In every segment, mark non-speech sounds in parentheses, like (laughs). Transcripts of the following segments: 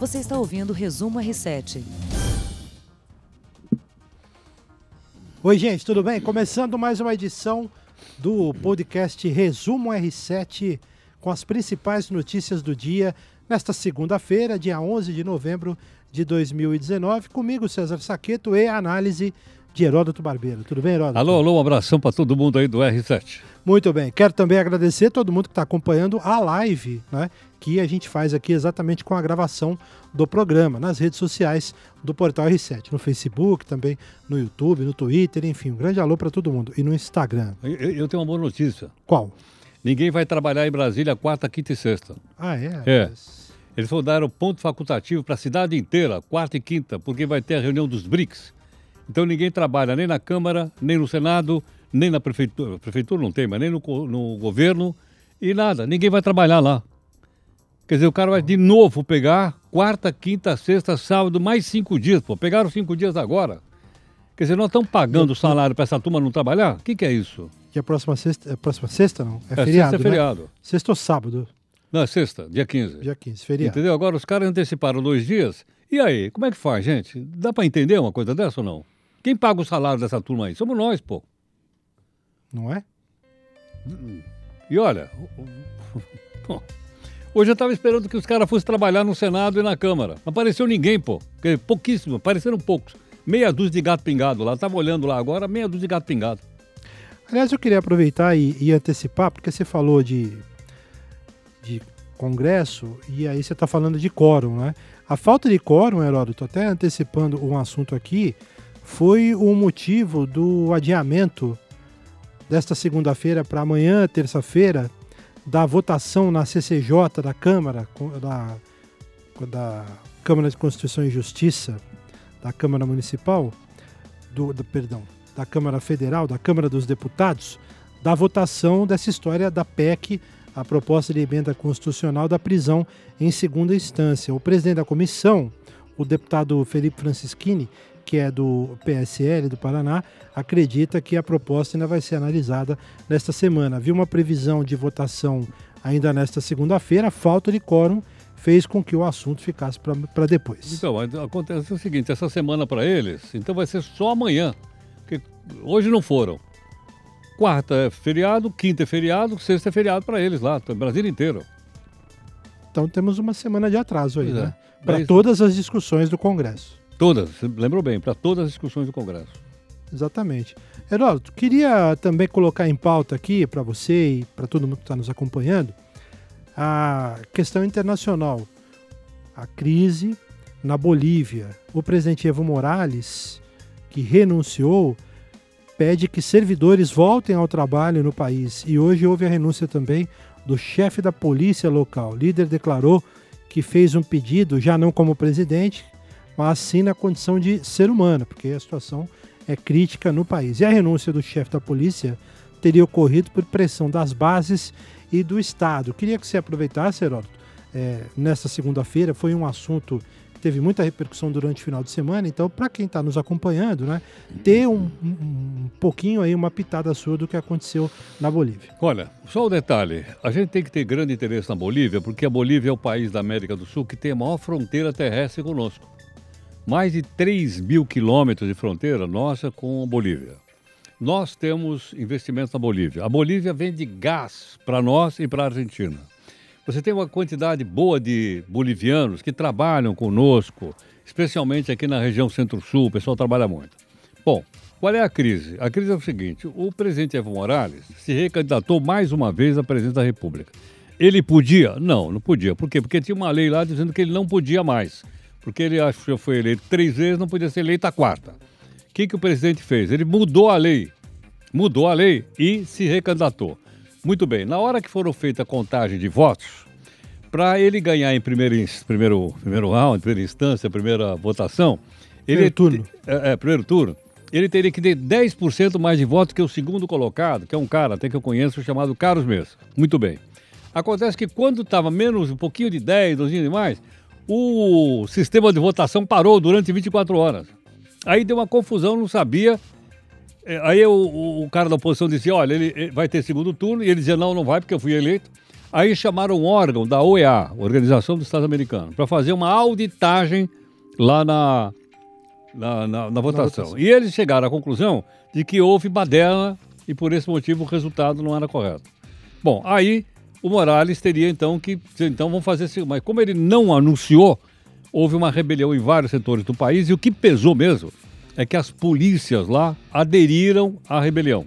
Você está ouvindo o Resumo R7. Oi, gente, tudo bem? Começando mais uma edição do podcast Resumo R7 com as principais notícias do dia nesta segunda-feira, dia 11 de novembro de 2019. Comigo, César Saqueto e análise de Heródoto Barbeiro. Tudo bem, Heródoto? Alô, alô, um abração para todo mundo aí do R7. Muito bem. Quero também agradecer todo mundo que está acompanhando a live, né? Que a gente faz aqui exatamente com a gravação do programa, nas redes sociais do Portal R7, no Facebook, também no YouTube, no Twitter, enfim, um grande alô para todo mundo. E no Instagram. Eu, eu, tenho uma boa notícia. Qual? Ninguém vai trabalhar em Brasília quarta, quinta e sexta. Ah, é? É. Mas... Eles vão dar o ponto facultativo para a cidade inteira, quarta e quinta, porque vai ter a reunião dos BRICS. Então ninguém trabalha nem na Câmara, nem no Senado, nem na prefeitura. Prefeitura não tem, mas nem no, no governo e nada. Ninguém vai trabalhar lá. Quer dizer, o cara vai de novo pegar quarta, quinta, sexta, sábado, mais cinco dias. Pô, pegaram cinco dias agora. Quer dizer, nós estamos pagando o salário para essa turma não trabalhar? O que, que, é isso? Que a próxima sexta, a próxima sexta não? É, é feriado, sexta é feriado. Né? Sexta ou sábado? Não, é sexta, dia 15. Dia 15, feriado. Entendeu? Agora os caras anteciparam dois dias. E aí, como é que faz, gente? Dá para entender uma coisa dessa ou não? Quem paga o salário dessa turma aí? Somos nós, pô. Não é? E olha, (laughs) hoje eu estava esperando que os caras fossem trabalhar no Senado e na Câmara. Não apareceu ninguém, pô. Pouquíssimo, apareceram poucos. Meia dúzia de gato pingado lá. Estava olhando lá agora, meia dúzia de gato pingado. Aliás, eu queria aproveitar e, e antecipar, porque você falou de, de Congresso e aí você está falando de quórum, né? A falta de quórum, Heródoto, até antecipando um assunto aqui, foi o motivo do adiamento desta segunda-feira para amanhã, terça-feira, da votação na CCJ da Câmara, da, da Câmara de Constituição e Justiça, da Câmara Municipal, do, do, perdão, da Câmara Federal, da Câmara dos Deputados, da votação dessa história da PEC, a proposta de emenda constitucional da prisão em segunda instância. O presidente da comissão, o deputado Felipe Francischini, que é do PSL do Paraná, acredita que a proposta ainda vai ser analisada nesta semana. Havia uma previsão de votação ainda nesta segunda-feira, a falta de quórum fez com que o assunto ficasse para depois. Então, acontece o seguinte, essa semana para eles, então vai ser só amanhã, porque hoje não foram. Quarta é feriado, quinta é feriado, sexta é feriado para eles lá, Brasil inteiro. Então temos uma semana de atraso aí, pois né? É. Para todas as discussões do Congresso. Todas, lembrou bem, para todas as discussões do Congresso. Exatamente. Heródoto, queria também colocar em pauta aqui para você e para todo mundo que está nos acompanhando a questão internacional, a crise na Bolívia. O presidente Evo Morales, que renunciou, pede que servidores voltem ao trabalho no país. E hoje houve a renúncia também do chefe da polícia local. O líder declarou que fez um pedido, já não como presidente, mas sim na condição de ser humano, porque a situação é crítica no país. E a renúncia do chefe da polícia teria ocorrido por pressão das bases e do Estado. Queria que você aproveitasse, Heródoto, é, nesta segunda-feira, foi um assunto que teve muita repercussão durante o final de semana, então, para quem está nos acompanhando, né, ter um, um, um, pouquinho aí, uma pitada sua do que aconteceu na Bolívia. Olha, só um detalhe, a gente tem que ter grande interesse na Bolívia, porque a Bolívia é o país da América do Sul que tem a maior fronteira terrestre conosco mais de 3 mil quilômetros de fronteira nossa com a Bolívia. Nós temos investimentos na Bolívia. A Bolívia vende gás para nós e para a Argentina. Você tem uma quantidade boa de bolivianos que trabalham conosco, especialmente aqui na região Centro-Sul, o pessoal trabalha muito. Bom, qual é a crise? A crise é o seguinte: o presidente Evo Morales se recandidatou mais uma vez à presidência da República. Ele podia? Não, não podia. Por quê? Porque tinha uma lei lá dizendo que ele não podia mais porque ele acho que foi eleito três vezes, não podia ser eleito a quarta. O que, que o presidente fez? Ele mudou a lei, mudou a lei e se recandidatou. Muito bem, na hora que foram feita a contagem de votos, para ele ganhar em primeiro, primeiro, primeiro round, primeira instância, primeira votação, primeiro ele, turno. É, é, primeiro turno, ele teria que ter 10% mais de votos que o segundo colocado, que é um cara até que eu conheço, chamado Carlos Mesa. Muito bem. Acontece que quando estava menos, um pouquinho de 10, 12 demais, o sistema de votação parou durante 24 horas. Aí deu uma confusão, não sabia. É, aí o, o cara da oposição dizia, olha, ele, vai ter segundo turno, e ele dizia, não, não vai, porque eu fui eleito. Aí chamaram um órgão da OEA, Organização dos Estados Americanos, para fazer uma auditagem lá na, na, na, na votação. votação. E eles chegaram à conclusão de que houve baderna e por esse motivo o resultado não era correto. Bom, aí o Morales teria então que. Então vamos fazer assim. Mas como ele não anunciou, houve uma rebelião em vários setores do país e o que pesou mesmo é que as polícias lá aderiram à rebelião.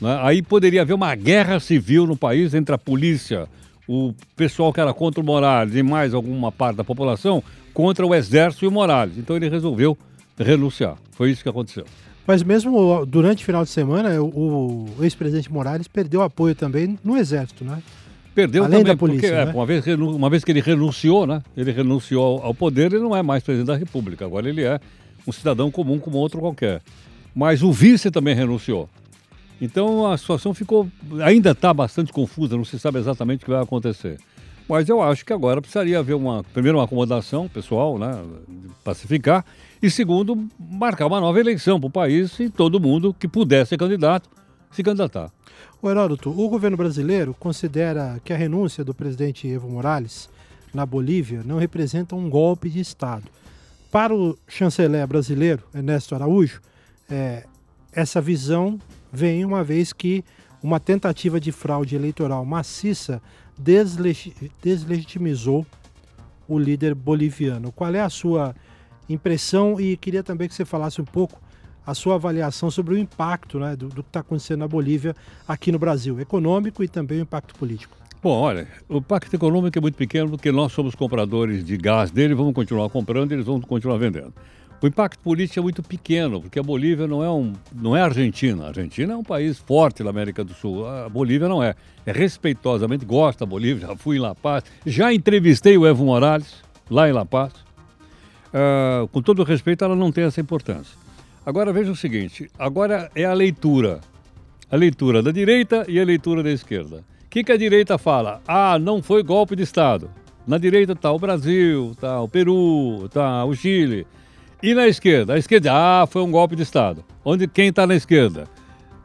Né? Aí poderia haver uma guerra civil no país entre a polícia, o pessoal que era contra o Morales e mais alguma parte da população contra o exército e o Morales. Então ele resolveu renunciar. Foi isso que aconteceu. Mas mesmo durante o final de semana, o, ex-presidente Morales perdeu apoio também no exército, né? Perdeu Além também, da polícia, porque, é, né? é, uma, vez, uma vez que ele renunciou, né? Ele renunciou ao poder, ele não é mais presidente da República. Agora ele é um cidadão comum como outro qualquer. Mas o vice também renunciou. Então a situação ficou, ainda está bastante confusa, não se sabe exatamente o que vai acontecer. Mas eu acho que agora precisaria haver uma, primeiro, uma acomodação pessoal, né, pacificar, e segundo, marcar uma nova eleição para o país e todo mundo que puder ser candidato se candidatar. O Heródoto, o governo brasileiro considera que a renúncia do presidente Evo Morales na Bolívia não representa um golpe de Estado. Para o chanceler brasileiro, Ernesto Araújo, é, essa visão vem uma vez que uma tentativa de fraude eleitoral maciça deslegitimizou o líder boliviano. Qual é a sua impressão e queria também que você falasse um pouco a sua avaliação sobre o impacto né, do, do que está acontecendo na Bolívia aqui no Brasil, econômico e também o impacto político. Bom, olha, o impacto econômico é muito pequeno porque nós somos compradores de gás dele, vamos continuar comprando e eles vão continuar vendendo. O impacto político é muito pequeno, porque a Bolívia não é, um, não é Argentina. A Argentina é um país forte na América do Sul. A Bolívia não é. É respeitosamente, gosta da Bolívia, já fui em La Paz, já entrevistei o Evo Morales, lá em La Paz. Uh, com todo respeito, ela não tem essa importância. Agora veja o seguinte: agora é a leitura. A leitura da direita e a leitura da esquerda. O que, que a direita fala? Ah, não foi golpe de Estado. Na direita está o Brasil, está o Peru, está o Chile. E na esquerda? A esquerda, ah, foi um golpe de Estado. Onde quem está na esquerda?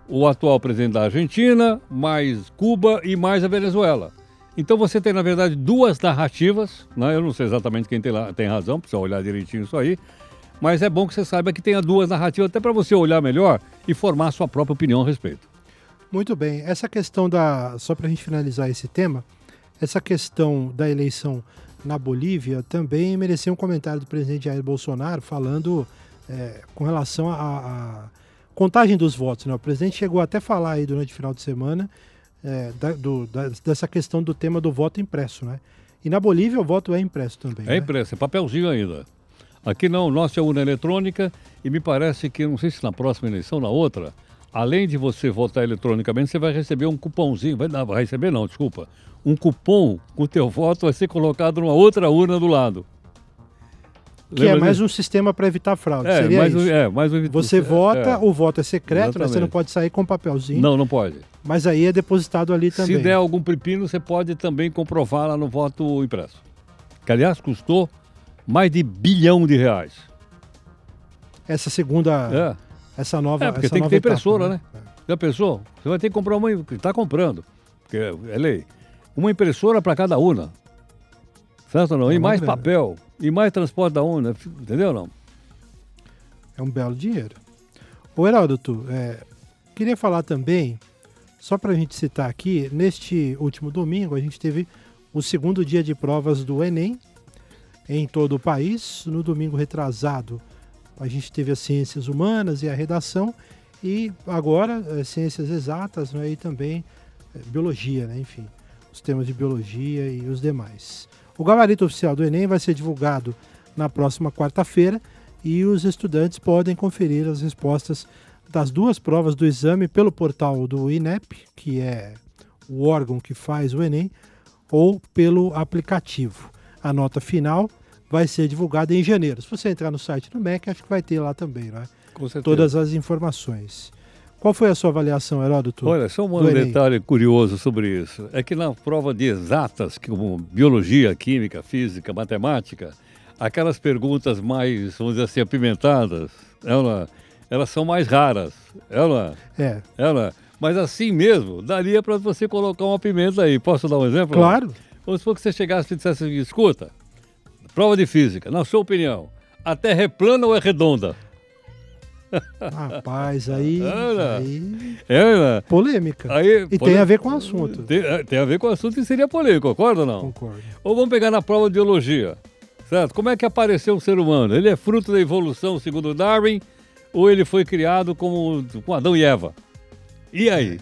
O atual presidente da Argentina, mais Cuba e mais a Venezuela. Então você tem, na verdade, duas narrativas. Né? Eu não sei exatamente quem tem, tem razão, precisa olhar direitinho isso aí. Mas é bom que você saiba que tenha duas narrativas, até para você olhar melhor e formar a sua própria opinião a respeito. Muito bem. Essa questão da. Só para a gente finalizar esse tema, essa questão da eleição na Bolívia também mereceu um comentário do presidente Jair Bolsonaro falando é, com relação à contagem dos votos. Né? O presidente chegou até a falar aí durante o final de semana é, da, do, da, dessa questão do tema do voto impresso. Né? E na Bolívia o voto é impresso também. É né? impresso, é papelzinho ainda. Aqui não, nossa é urna eletrônica e me parece que, não sei se na próxima eleição, na outra, além de você votar eletronicamente, você vai receber um cupomzinho, vai, não, vai receber não, desculpa, um cupom com o teu voto vai ser colocado numa outra urna do lado. Que Lembra é mais disso? um sistema para evitar fraude. É, Seria mais, isso. É, mais um, Você vota, é. o voto é secreto, né? você não pode sair com um papelzinho. Não, não pode. Mas aí é depositado ali também. Se der algum pepino, você pode também comprovar lá no voto impresso. Que, aliás, custou mais de bilhão de reais. Essa segunda. Essa nova. É, porque tem que ter impressora, né? né? Já pensou? Você vai ter que comprar uma. Está comprando. Porque é lei uma impressora para cada urna. Certo ou não? É e mais grana. papel, e mais transporte da urna, entendeu não? É um belo dinheiro. Ô Heródoto, é, queria falar também, só para a gente citar aqui, neste último domingo a gente teve o segundo dia de provas do Enem em todo o país. No domingo retrasado a gente teve as ciências humanas e a redação e agora é, ciências exatas né, e também é, biologia, né, enfim os temas de biologia e os demais. O gabarito oficial do Enem vai ser divulgado na próxima quarta-feira e os estudantes podem conferir as respostas das duas provas do exame pelo portal do INEP, que é o órgão que faz o Enem, ou pelo aplicativo. A nota final vai ser divulgada em janeiro. Se você entrar no site do MEC, acho que vai ter lá também, né? Todas as informações. Qual foi a sua avaliação, Heródoto? Olha, só um detalhe curioso sobre isso. É que na prova de exatas, como biologia, química, física, matemática, aquelas perguntas mais, vamos dizer assim, apimentadas, ela, elas são mais raras. Ela, é. ela, Mas assim mesmo, daria para você colocar uma pimenta aí. Posso dar um exemplo? Claro. Vamos supor que você chegasse e dissesse assim, escuta, prova de física, na sua opinião, a Terra é plana ou é redonda? Rapaz, aí. Era. aí É, polêmica. Aí, e pode- tem a ver com o assunto. Tem, é, tem a ver com o assunto e seria polêmico, concorda ou não? Concordo. Ou vamos pegar na prova de biologia, certo? Como é que apareceu o ser humano? Ele é fruto da evolução, segundo Darwin, ou ele foi criado como com Adão e Eva? E aí?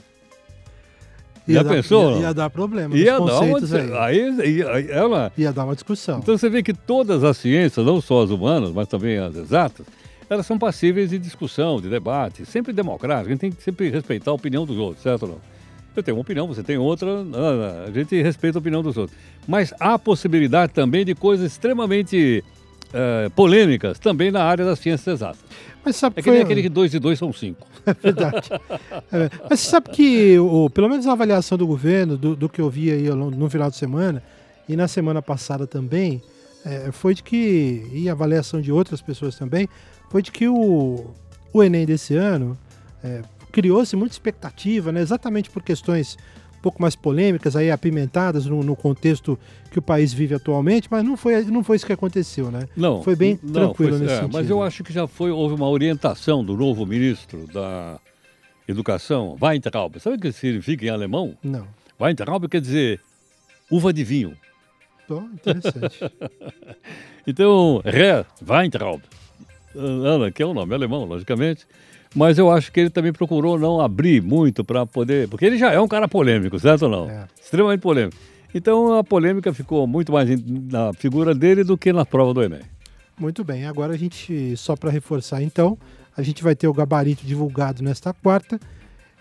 Já dar, pensou, Ia, ia dar problema Ia dar, uma, aí. aí, ela, Ia dar uma discussão. Então você vê que todas as ciências, não só as humanas, mas também as exatas, elas são passíveis de discussão, de debate, sempre democrático. A gente tem que sempre respeitar a opinião dos outros, certo não? Eu tenho uma opinião, você tem outra, ah, a gente respeita a opinião dos outros. Mas há possibilidade também de coisas extremamente eh, polêmicas também na área das ciências exatas. Mas sabe É que foi... aquele que dois e dois são cinco. (laughs) Verdade. É, mas você sabe que, o, pelo menos a avaliação do governo, do, do que eu vi aí no final de semana, e na semana passada também, é, foi de que, e a avaliação de outras pessoas também, foi de que o, o Enem desse ano é, criou-se muita expectativa, né, exatamente por questões um pouco mais polêmicas, aí apimentadas no, no contexto que o país vive atualmente, mas não foi, não foi isso que aconteceu, né? Não, Foi bem não, tranquilo foi- nesse é, Mas sentido. eu acho que já foi, houve uma orientação do novo ministro da Educação, Weintraub. Sabe o que significa em alemão? Não. Weintraub quer dizer uva de vinho. Tô interessante. (laughs) Então, Herr Weintraub, Ana, que é um nome alemão, logicamente, mas eu acho que ele também procurou não abrir muito para poder. Porque ele já é um cara polêmico, certo ou não? É. Extremamente polêmico. Então a polêmica ficou muito mais na figura dele do que na prova do Enem. Muito bem, agora a gente, só para reforçar então, a gente vai ter o gabarito divulgado nesta quarta.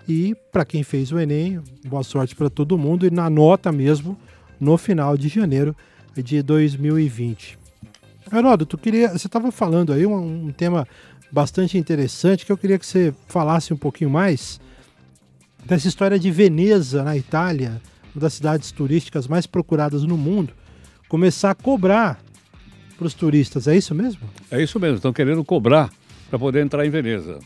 E para quem fez o Enem, boa sorte para todo mundo e na nota mesmo no final de janeiro de 2020. Heródoto, queria, você estava falando aí um, um tema bastante interessante que eu queria que você falasse um pouquinho mais dessa história de Veneza, na Itália, uma das cidades turísticas mais procuradas no mundo, começar a cobrar para os turistas, é isso mesmo? É isso mesmo, estão querendo cobrar para poder entrar em Veneza.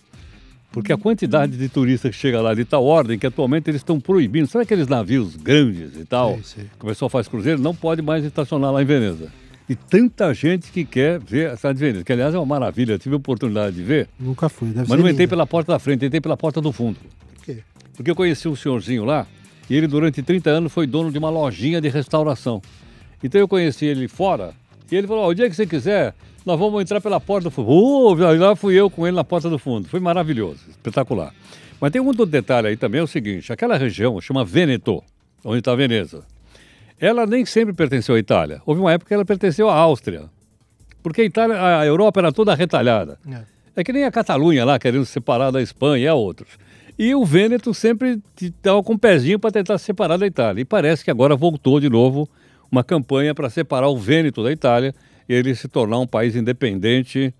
Porque a quantidade de turistas que chega lá de tal ordem que atualmente eles estão proibindo. Sabe aqueles navios grandes e tal? Sei, sei. Que o pessoal faz cruzeiro, não pode mais estacionar lá em Veneza. E tanta gente que quer ver a cidade de Veneza, que aliás é uma maravilha, eu tive a oportunidade de ver, Nunca fui, deve mas não entrei linda. pela porta da frente, entrei pela porta do fundo. Por quê? Porque eu conheci um senhorzinho lá e ele durante 30 anos foi dono de uma lojinha de restauração. Então eu conheci ele fora e ele falou, ó, o dia que você quiser, nós vamos entrar pela porta do fundo. Uh, lá fui eu com ele na porta do fundo. Foi maravilhoso, espetacular. Mas tem um outro detalhe aí também, é o seguinte, aquela região chama Vêneto, onde está Veneza. Ela nem sempre pertenceu à Itália. Houve uma época que ela pertenceu à Áustria. Porque a, Itália, a Europa era toda retalhada. É. É que nem a Catalunha lá, querendo se separar da Espanha e a outros. E o Vêneto sempre estava com um pezinho para tentar se separar da Itália. E parece que agora voltou de novo uma campanha para separar o Vêneto da Itália e ele se tornar um país independente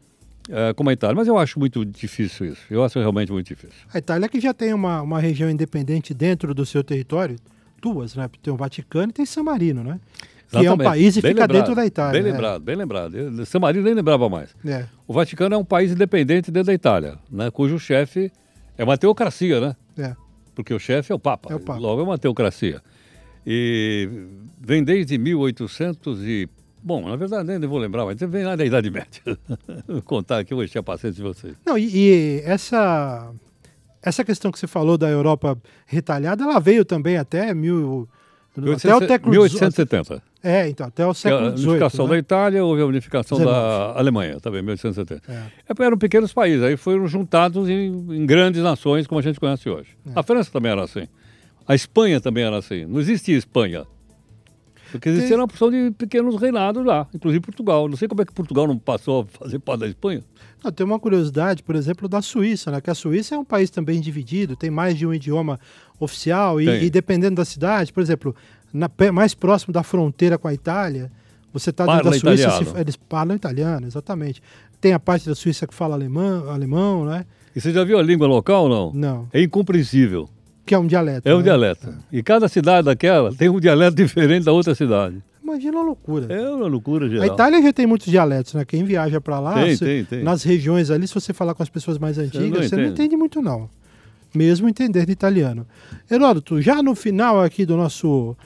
eh, como a Itália. Mas eu acho muito difícil isso. Eu acho realmente muito difícil. A Itália que já tem uma, uma região independente dentro do seu território, duas, né? Tem o Vaticano e tem San Marino, né? Que é um Exatamente. país e Bem fica lembrado, dentro da Itália. Bem né? lembrado, bem lembrado. Eu- San Marino nem lembrava mais. É. O Vaticano é um país independente dentro da Itália, né, cujo chefe é uma teocracia, né? É. Porque o chefe é o Papa. É o Papa. Logo é uma teocracia. E vem desde 1800 e... Bom, na verdade nem vou lembrar, mas vem lá da Idade Média. (laughs) vou contar aqui, eu vou encher a paciência de vocês. Não, e, e essa, essa questão que você falou da Europa retalhada, ela veio também até mil. Até o século 1870. É, então, até o a século XVIII. unificação né? da Itália, houve a unificação 19. da Alemanha, também, 1870. É. É, Eram pequenos países, aí foram juntados em, em grandes nações, como a gente conhece hoje. É. A França também era assim. A Espanha também era assim. Não existia Espanha. Porque existia uma porção de pequenos reinados lá, inclusive Portugal. Não sei como é que Portugal não passou a fazer parte da Espanha. Não, tem uma curiosidade, por exemplo, da Suíça, né? Que a Suíça é um país também dividido, tem mais de um idioma oficial e, e dependendo da cidade, por exemplo, na, mais próximo da fronteira com a Itália, você está dentro da Suíça, se- eles falam italiano, exatamente. Tem a parte da Suíça que fala alemão, alemão, né? E você já viu a língua local ou não? Não, É incompreensível. Que é um dialeto. É um né? dialeto. E cada cidade daquela tem um dialeto diferente da outra cidade. Imagina a loucura. É uma loucura geral. A Itália já tem muitos dialetos, né? Quem viaja para lá, Tem, tem, tem. nas regiões ali, se você falar com as pessoas mais antigas, você não entende muito não. mesmo entendendo italiano. Heródoto, já no final aqui do nosso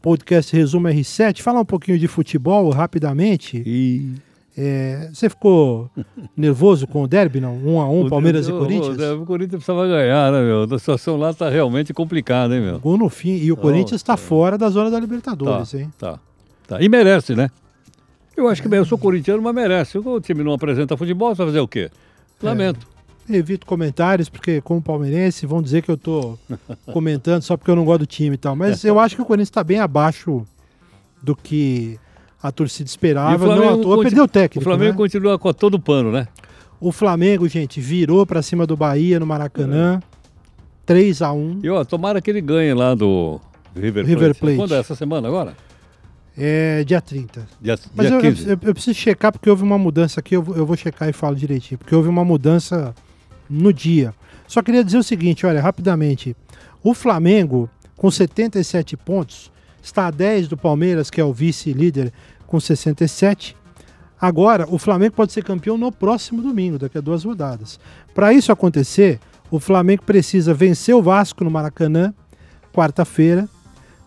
podcast Resumo R7, fala um pouquinho de futebol rapidamente. E... É, você ficou nervoso com o derby, não? Um a um, (laughs) Palmeiras e Corinthians? O, o, Corinthians precisava ganhar, né, meu? A situação lá tá realmente complicada, hein, meu? Gol no fim. E o Corinthians está fora da zona da Libertadores, tá, hein? Tá, tá. E merece, né? Eu acho que eu sou corintiano, mas merece. O time não apresenta futebol, você vai fazer o quê? Lamento. É, evito comentários, porque como palmeirense vão dizer que eu tô comentando só porque eu não gosto do time e tal. Mas (laughs) eu acho que o Corinthians está bem abaixo do que a torcida esperava. Não à toa, perdeu o técnico. O Flamengo né? continua com todo o pano, né? O Flamengo, gente, virou para cima do Bahia no Maracanã. É. 3 a 1 E ó, tomara que ele ganhe lá do River Plate. River Plate. Quando é essa semana agora? É dia 30. Dia, Mas dia eu, 15. eu, eu, preciso checar porque houve uma mudança aqui, eu, eu vou checar e falo direitinho. Porque houve uma mudança no dia. Só queria dizer o seguinte, olha, rapidamente. O Flamengo, com 77 pontos, está a 10 do Palmeiras, que é o vice-líder, com 67. Agora, o Flamengo pode ser campeão no próximo domingo, daqui a duas rodadas. Para isso acontecer, o Flamengo precisa vencer o Vasco no Maracanã, quarta-feira.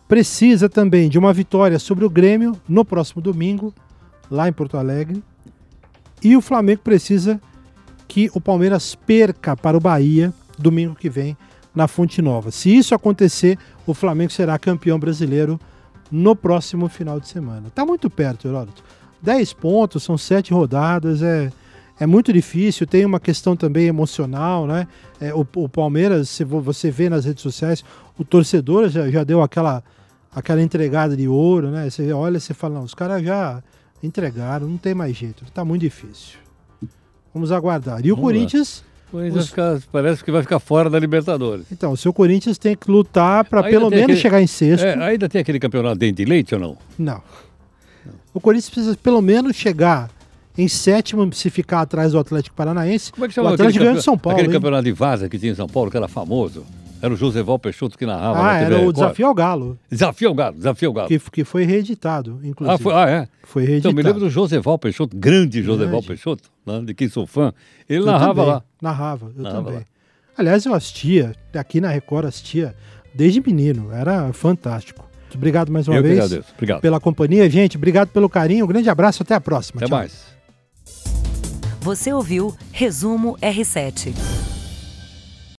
Precisa também de uma vitória sobre o Grêmio no próximo domingo, lá em Porto Alegre. E o Flamengo precisa que o Palmeiras perca para o Bahia domingo que vem na Fonte Nova. Se isso acontecer, o Flamengo será campeão brasileiro no próximo final de semana. Está muito perto, Heródoto. 10 pontos, são sete rodadas, é, é muito difícil. Tem uma questão também emocional, né? É, o, o, Palmeiras, se você vê nas redes sociais, o torcedor já, já deu aquela, aquela entregada de ouro, né? Você olha e você fala, não, os caras já entregaram, não tem mais jeito, está muito difícil. Vamos aguardar. E o Vamos Corinthians. Os... Ficar, parece que vai ficar fora da Libertadores. Então, o seu Corinthians tem que lutar para pelo menos aquele... chegar em sexto. É, ainda tem aquele campeonato dentro de leite ou não? Não. O Corinthians precisa pelo menos chegar em sétimo, se ficar atrás do Atlético Paranaense. Como é que chama o Atlético ganhou de São Paulo. Aquele hein? campeonato de vaza que tinha em São Paulo, que era famoso. Era o Joseval Peixoto que narrava. Ah, era o Desafio ao Galo. Desafio ao Galo, Desafio ao Galo. Que, que foi reeditado, inclusive. Ah, foi, ah, é? Foi reeditado. Então, me lembro do Joseval Peixoto, grande Joseval. Peixoto, né, de quem sou fã. Ele eu narrava também. lá. Narrava, eu Narrava também. lá. Aliás, eu assistia, aqui na Record assistia desde menino, era fantástico. Obrigado mais uma eu vez agradeço. Obrigado. pela companhia, gente. Obrigado pelo carinho. Um grande abraço, até a próxima. Até Tchau. mais. Você ouviu Resumo R7.